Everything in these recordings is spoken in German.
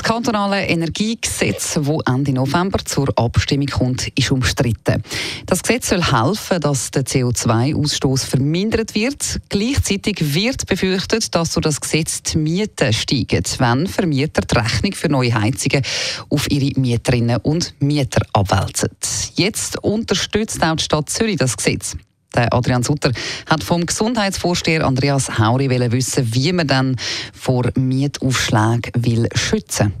Das kantonale Energiegesetz, das Ende November zur Abstimmung kommt, ist umstritten. Das Gesetz soll helfen, dass der CO2-Ausstoß vermindert wird. Gleichzeitig wird befürchtet, dass durch das Gesetz die Mieten steigen, wenn Vermieter die Rechnung für neue Heizungen auf ihre Mieterinnen und Mieter abwälzen. Jetzt unterstützt auch die Stadt Zürich das Gesetz. Der Adrian Sutter hat vom Gesundheitsvorsteher Andreas Hauri wissen, wie man dann vor Mietaufschlägen will schützen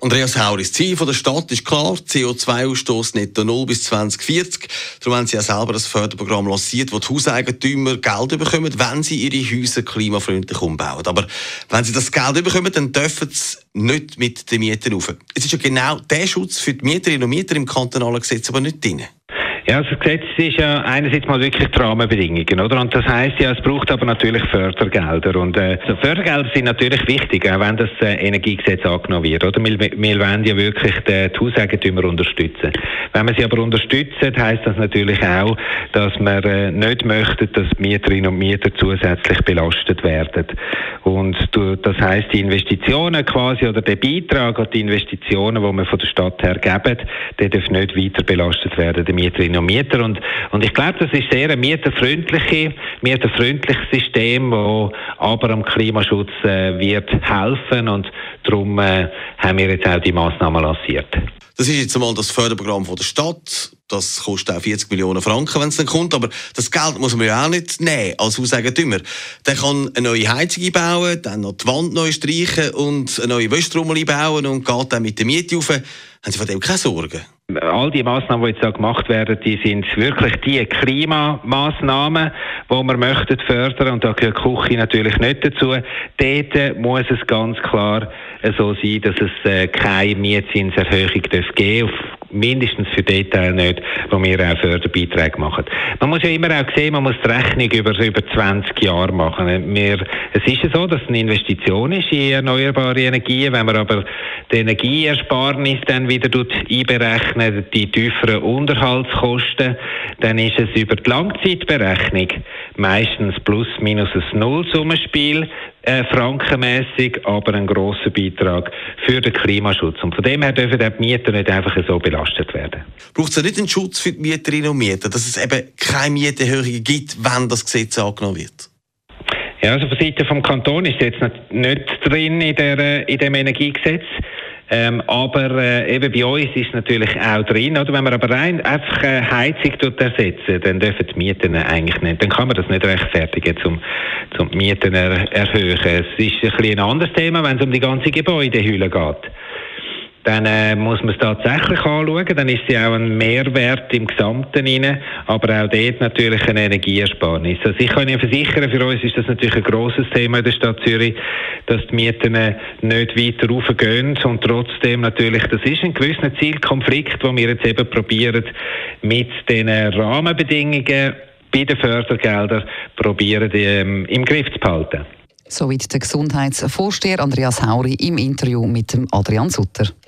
Andreas Hauri, das Ziel der Stadt ist klar, CO2-Ausstoß netto null bis 2040. Darum haben Sie ja selber das Förderprogramm lanciert, wo die Hauseigentümer Geld bekommen, wenn sie ihre Häuser klimafreundlich umbauen. Aber wenn sie das Geld bekommen, dann dürfen sie nicht mit den Mieten rauf. Es ist ja genau der Schutz für die Mieterinnen und Mieter im kantonalen Gesetz aber nicht drin. Ja, also das Gesetz ist ja einerseits mal wirklich die Rahmenbedingungen, oder? Und das heißt ja, es braucht aber natürlich Fördergelder. Und äh, so Fördergelder sind natürlich wichtig, auch wenn das äh, Energiegesetz angenommen wird, oder? Wir, wir wollen ja wirklich die Hauseigentümer unterstützen. Wenn man sie aber unterstützt, heißt das natürlich auch, dass man äh, nicht möchte, dass Mieterinnen und Mieter zusätzlich belastet werden. Und das heißt, die Investitionen quasi oder der Beitrag an die Investitionen, die man von der Stadt her geben, der darf nicht weiter belastet werden, die Mieterinnen und Mieter. Und, und ich glaube, das ist sehr ein mieterfreundliches, mieterfreundliches System, das aber am Klimaschutz äh, wird helfen und darum äh, haben wir jetzt auch die Massnahmen lanciert. Das ist jetzt einmal das Förderprogramm von der Stadt. Das kostet auch 40 Millionen Franken, wenn es dann kommt. Aber das Geld muss man ja auch nicht nehmen als Hauseigentümer. Der kann eine neue Heizung einbauen, dann noch die Wand neu streichen und eine neue Wäschtrommel einbauen und geht dann mit der Miete rauf. Haben Sie von dem keine Sorgen? All die Maßnahmen, die jetzt da gemacht werden, die sind wirklich die Klimamaßnahmen, die wir möchten fördern und da gehört die Küche natürlich nicht dazu. Dort muss es ganz klar so sein, dass es äh, keine Mietzinserhöhung geben darf mindestens für Detail nicht, wo wir auch Förderbeiträge machen. Man muss ja immer auch sehen, man muss die Rechnung über, über 20 Jahre machen. Wir, es ist ja so, dass es eine Investition ist in erneuerbare Energien. Wenn man aber die Energieersparnis dann wieder einberechnen, die tieferen Unterhaltskosten, dann ist es über die Langzeitberechnung meistens plus minus ein Nullsummenspiel äh, frankenmässig, aber ein großer Beitrag für den Klimaschutz. Und von dem her dürfen die Mieter nicht einfach so belastet werden. Braucht es ja nicht einen Schutz für die Mieterinnen und Mieter, dass es eben keine Mieterhöhungen gibt, wenn das Gesetz angenommen wird? Ja, also von Seiten vom Kanton ist jetzt nicht drin in, der, in dem Energiegesetz. Ähm, aber äh, eben bei uns ist natürlich auch drin, oder? Wenn man aber rein einfach eine Heizung ersetzen, dann dürfen die Mieten eigentlich nicht. Dann kann man das nicht rechtfertigen, zum, zum Mieten er, erhöhen. Es ist ein, bisschen ein anderes Thema, wenn es um die ganze Gebäudehülle geht dann äh, muss man es tatsächlich anschauen. Dann ist sie auch ein Mehrwert im Gesamten rein, aber auch dort natürlich eine Energieersparnis. Also ich kann Ihnen versichern, für uns ist das natürlich ein grosses Thema in der Stadt Zürich, dass die Mieten äh, nicht weiter raufgehen und trotzdem natürlich, das ist ein gewisser Zielkonflikt, den wir jetzt eben probieren, mit den Rahmenbedingungen bei den Fördergeldern probieren, ähm, im Griff zu behalten. Soweit der Gesundheitsvorsteher Andreas Hauri im Interview mit Adrian Sutter.